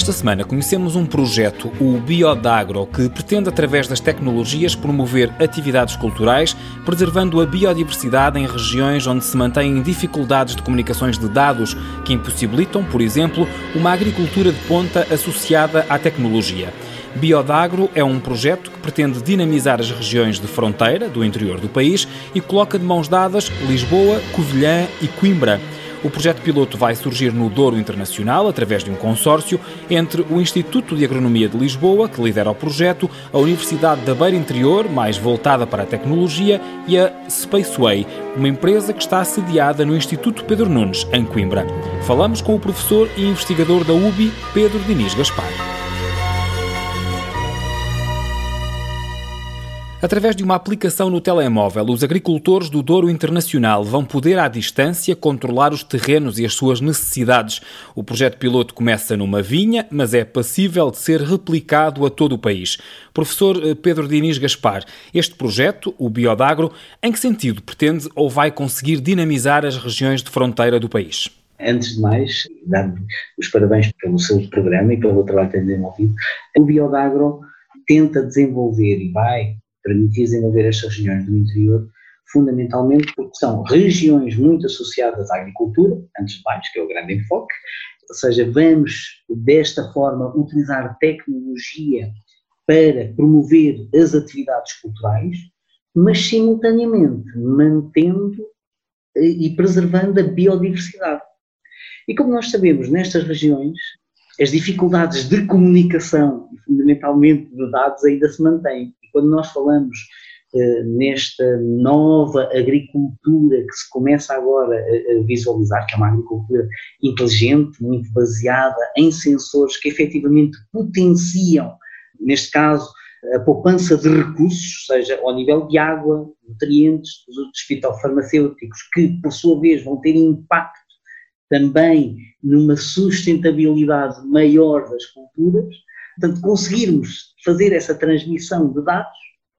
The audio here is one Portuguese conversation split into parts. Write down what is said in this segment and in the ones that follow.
Esta semana conhecemos um projeto, o Biodagro, que pretende, através das tecnologias, promover atividades culturais, preservando a biodiversidade em regiões onde se mantêm dificuldades de comunicações de dados que impossibilitam, por exemplo, uma agricultura de ponta associada à tecnologia. Biodagro é um projeto que pretende dinamizar as regiões de fronteira do interior do país e coloca de mãos dadas Lisboa, Covilhã e Coimbra. O projeto piloto vai surgir no Douro Internacional através de um consórcio entre o Instituto de Agronomia de Lisboa, que lidera o projeto, a Universidade da Beira Interior, mais voltada para a tecnologia, e a Spaceway, uma empresa que está sediada no Instituto Pedro Nunes, em Coimbra. Falamos com o professor e investigador da UBI, Pedro Diniz Gaspar. Através de uma aplicação no telemóvel, os agricultores do Douro Internacional vão poder, à distância, controlar os terrenos e as suas necessidades. O projeto piloto começa numa vinha, mas é passível de ser replicado a todo o país. Professor eh, Pedro Diniz Gaspar, este projeto, o Biodagro, em que sentido pretende ou vai conseguir dinamizar as regiões de fronteira do país? Antes de mais, dar os parabéns pelo seu programa e pelo trabalho que tem desenvolvido. O Biodagro tenta desenvolver e vai permitir desenvolver estas regiões do interior, fundamentalmente porque são regiões muito associadas à agricultura, antes de mais, que é o grande enfoque, ou seja, vamos desta forma utilizar tecnologia para promover as atividades culturais, mas simultaneamente mantendo eh, e preservando a biodiversidade. E como nós sabemos, nestas regiões, as dificuldades de comunicação, fundamentalmente de dados, ainda se mantêm quando nós falamos uh, nesta nova agricultura que se começa agora a, a, visualizar, que é uma agricultura inteligente, muito baseada em sensores que efetivamente potenciam, neste caso, a poupança de recursos, seja ao nível de água, nutrientes, produtos fitofarmacêuticos, que por sua vez vão ter impacto também numa sustentabilidade maior das culturas, Portanto, conseguirmos fazer essa transmissão de dados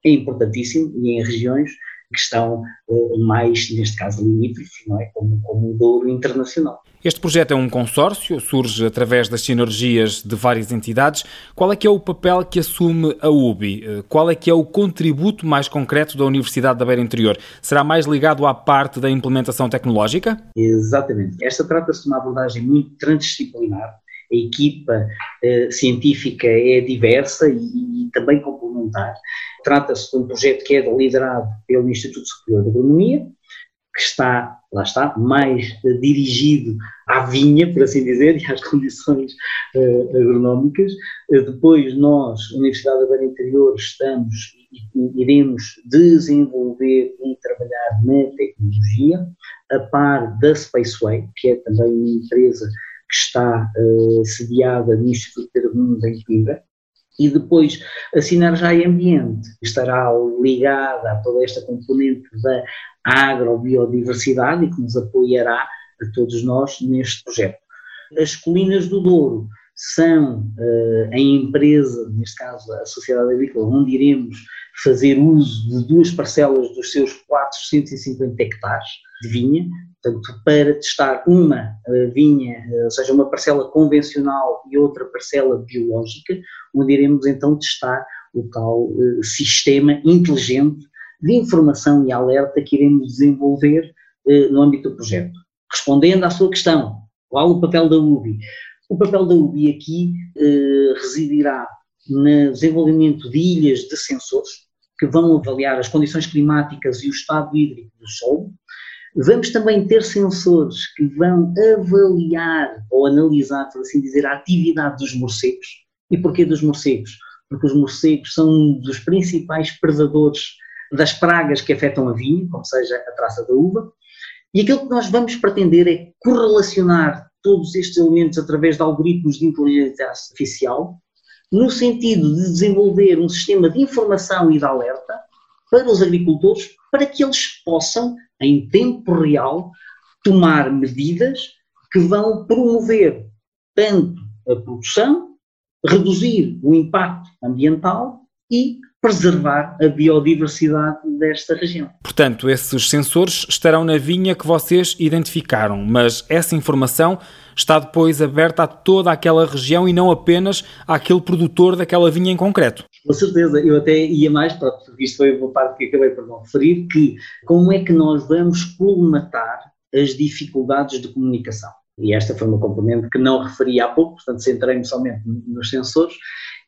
é importantíssimo e em regiões que estão uh, mais, neste caso, limítrofes, não é? Como, como o Douro Internacional. Este projeto é um consórcio, surge através das sinergias de várias entidades. Qual é que é o papel que assume a UBI? Eh, qual é que é o contributo mais concreto da Universidade da Beira Interior? Será mais ligado à parte da implementação tecnológica? Exatamente. Esta trata-se de uma abordagem muito transdisciplinar, a equipa uh, científica é diversa e, e também complementar. Trata-se de um projeto que é liderado pelo Instituto Superior de Agronomia, que está, lá está, mais uh, dirigido à vinha, por assim dizer, e às condições uh, agronómicas. depois nós, Universidade da Beira Interior, estamos e iremos desenvolver e trabalhar na tecnologia, a par da Spaceway, que é também uma empresa que está uh, sediada no Instituto Pedro Nunes em Coimbra, e depois a Sinergia Ambiente estará ligada a toda esta componente da agrobiodiversidade e que nos apoiará a todos nós neste projeto. As colinas do Douro são uh, a empresa, neste caso a Sociedade Agrícola, onde iremos fazer uso de duas parcelas dos seus 450 hectares de vinha, portanto, para testar uma uh, vinha, uh, ou seja, uma parcela convencional e outra parcela biológica, onde iremos então testar o tal uh, sistema inteligente de informação e alerta que iremos desenvolver no âmbito do projeto. Respondendo à sua questão, qual o papel da UBI? O papel da UBI aqui residirá no desenvolvimento de ilhas de sensores que vão avaliar as condições climáticas e o estado hídrico do solo, Vamos também ter sensores que vão avaliar ou analisar, por assim dizer, a atividade dos morcegos. E porquê dos morcegos? Porque os morcegos são um dos principais predadores das pragas que afetam a vinha, como seja a traça da uva. E aquilo que nós vamos pretender é correlacionar todos estes elementos através de algoritmos de inteligência artificial, no sentido de desenvolver um sistema de informação e de alerta para os agricultores, para que eles possam em tempo real, tomar medidas que vão promover tanto a produção, reduzir o impacto ambiental e preservar a biodiversidade desta região. Portanto, esses sensores estarão na vinha que vocês identificaram, mas essa informação está depois aberta a toda aquela região e não apenas àquele produtor daquela vinha em concreto. Com certeza, eu até ia mais, para isto foi uma parte que acabei por não referir, que como é que nós vamos colmatar as dificuldades de comunicação. E esta foi uma componente que não referi há pouco, portanto centrei-me somente nos sensores,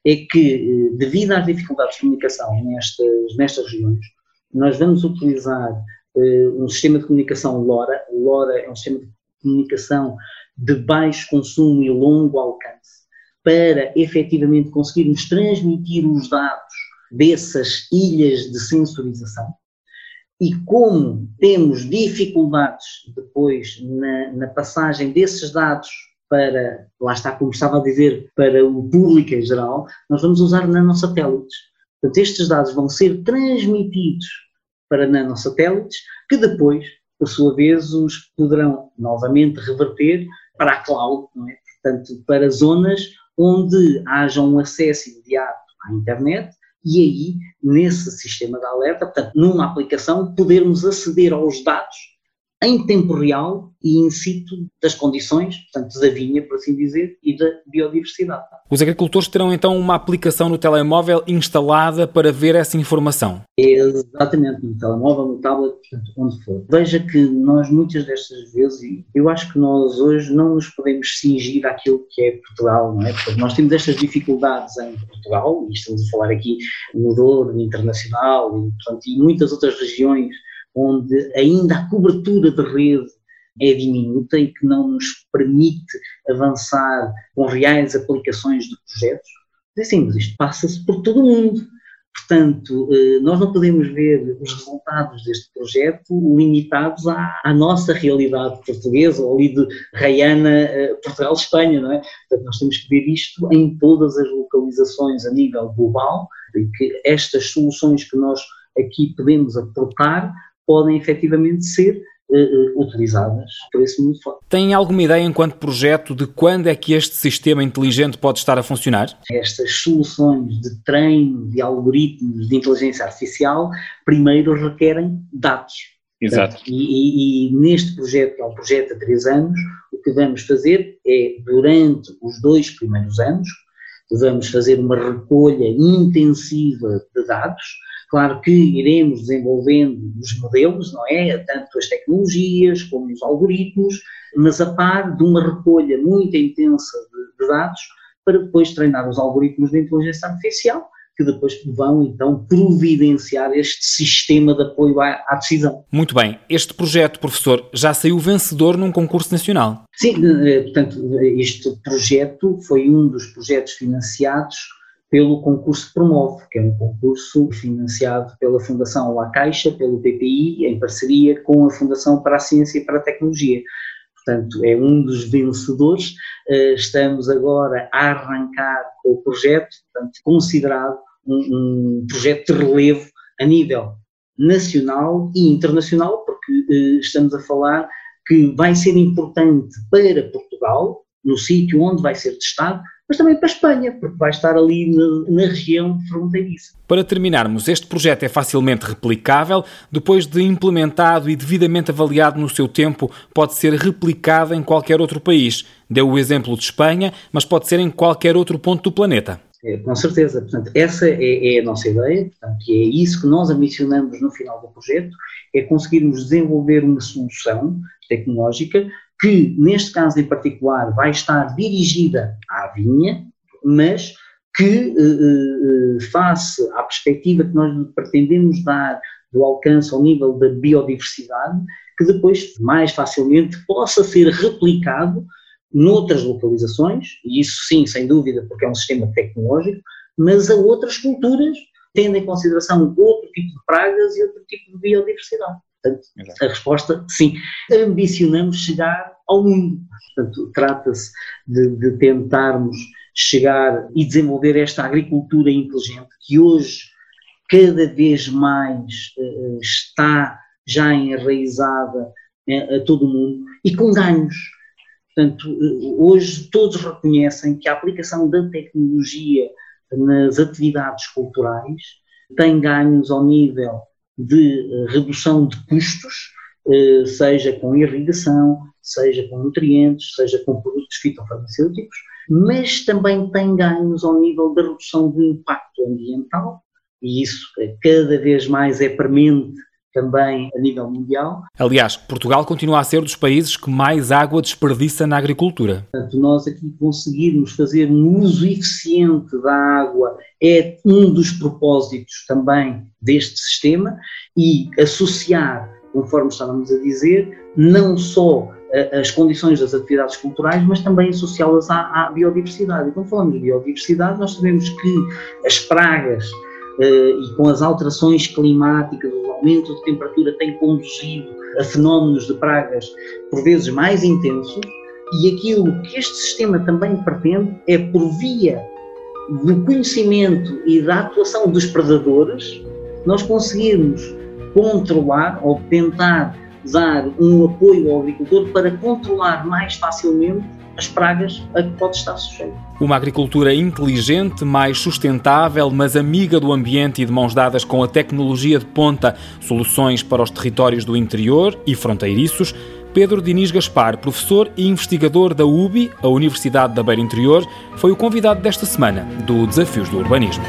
é que, eh, devido às dificuldades de comunicação nestas, nestas regiões, nós vamos utilizar uh, um sistema de comunicação LoRa. LoRa é um sistema de comunicação de baixo consumo e longo alcance, para efetivamente conseguirmos transmitir os dados dessas ilhas de sensorização. E como temos dificuldades depois na, na passagem desses dados para, lá está, como estava a dizer, para o público em geral, nós vamos usar nanosatélites. Portanto, estes dados vão ser transmitidos para nanosatélites, que depois, por sua vez, os poderão novamente reverter para a cloud, é? portanto, para zonas onde haja um acesso imediato à internet e aí, nesse sistema de alerta, portanto, numa aplicação, podermos aceder aos dados em tempo real e in situ das condições, portanto, da vinha, por assim dizer, e da biodiversidade. Os agricultores terão então uma aplicação no telemóvel instalada para ver essa informação? Exatamente, no telemóvel, no tablet, portanto, onde for. Veja que nós muitas destas vezes, eu acho que nós hoje não nos podemos cingir àquilo que é Portugal, não é? Porque nós temos estas dificuldades em Portugal, e estamos a falar aqui no Douro, internacional, e, portanto, e muitas outras regiões onde ainda a cobertura de rede é diminuta e que não nos permite avançar com reais aplicações de projetos. Assim, mas isto passa-se por todo o mundo. Portanto, eh, nós não podemos ver os resultados deste projeto limitados à, à nossa realidade portuguesa ou ali de Raiana, eh, Portugal-Espanha, não é? Portanto, nós temos que ver isto em todas as localizações a nível global e que estas soluções que nós aqui podemos aportar podem efetivamente ser uh, utilizadas por esse mundo fora. Tem alguma ideia, enquanto projeto, de quando é que este sistema inteligente pode estar a funcionar? Estas soluções de treino de algoritmos de inteligência artificial primeiro requerem dados. Exato. E, e, e, neste projeto, que é um projeto há três anos, o que vamos fazer é, durante os dois primeiros anos, vamos fazer uma recolha intensiva de dados, Claro que iremos desenvolvendo os modelos, não é? Tanto as tecnologias como os algoritmos, mas a par de uma recolha muito intensa de, de dados para depois treinar os algoritmos de inteligência artificial que depois vão então providenciar este sistema de apoio à, à, decisão. Muito bem. Este projeto, professor, já saiu vencedor num concurso nacional? Sim, eh, portanto, este projeto foi um dos projetos financiados pelo concurso Promove, que é um concurso financiado pela Fundação La Caixa, pelo PPI, em parceria com a Fundação para a Ciência e para a Tecnologia. Portanto, é um dos vencedores. Eh, estamos agora a arrancar com o projeto, portanto, considerado um, um projeto de relevo a nível nacional e internacional, porque eh, estamos a falar que vai ser importante para Portugal, no sítio onde vai ser testado, mas também para a Espanha, porque vai estar ali na, na, região fronteiriça. Para terminarmos, este projeto é facilmente replicável, depois de implementado e devidamente avaliado no seu tempo, pode ser replicado em qualquer outro país. Deu o exemplo de Espanha, mas pode ser em qualquer outro ponto do planeta. É, com certeza, portanto, essa é, é, a nossa ideia, portanto, é isso que nós ambicionamos no final do projeto, é conseguirmos desenvolver uma solução tecnológica que neste caso em particular vai estar dirigida à vinha, mas que, eh, eh, face à perspectiva que nós pretendemos dar do alcance ao nível da biodiversidade, que depois mais facilmente possa ser replicado noutras localizações, e isso sim, sem dúvida, porque é um sistema tecnológico, mas a outras culturas, tendo em consideração outro tipo de pragas e outro tipo de biodiversidade. Portanto, a resposta, sim. Ambicionamos chegar ao mundo. Portanto, trata-se de, de, tentarmos chegar e desenvolver esta agricultura inteligente que hoje cada vez mais uh, está já enraizada uh, a todo o mundo e com ganhos. Portanto, uh, hoje todos reconhecem que a aplicação da tecnologia nas atividades culturais tem ganhos ao nível de eh, redução de custos, eh, seja com irrigação, seja com nutrientes, seja com produtos fitofarmacêuticos, mas também tem ganhos ao nível da redução do impacto ambiental, e isso cada vez mais é premente também a nível mundial. Aliás, Portugal continua a ser dos países que mais água desperdiça na agricultura. Portanto, nós aqui conseguirmos fazer um uso eficiente da água é um dos propósitos também deste sistema e associar, conforme estávamos a dizer, não só as condições das atividades culturais, mas também associá-las à, à, biodiversidade. E quando falamos de biodiversidade, nós sabemos que as pragas eh, e com as alterações climáticas, aumento de temperatura tem conduzido a fenómenos de pragas por vezes mais intensos, e aquilo que este sistema também pretende é, por via do conhecimento e da atuação dos predadores, nós conseguirmos controlar ou tentar dar um apoio ao agricultor para controlar mais facilmente as pragas a que pode estar sujeito. Uma agricultura inteligente, mais sustentável, mas amiga do ambiente e de mãos dadas com a tecnologia de ponta, soluções para os territórios do interior e fronteiriços. Pedro Diniz Gaspar, professor e investigador da UBI, a Universidade da Beira Interior, foi o convidado desta semana do Desafios do Urbanismo.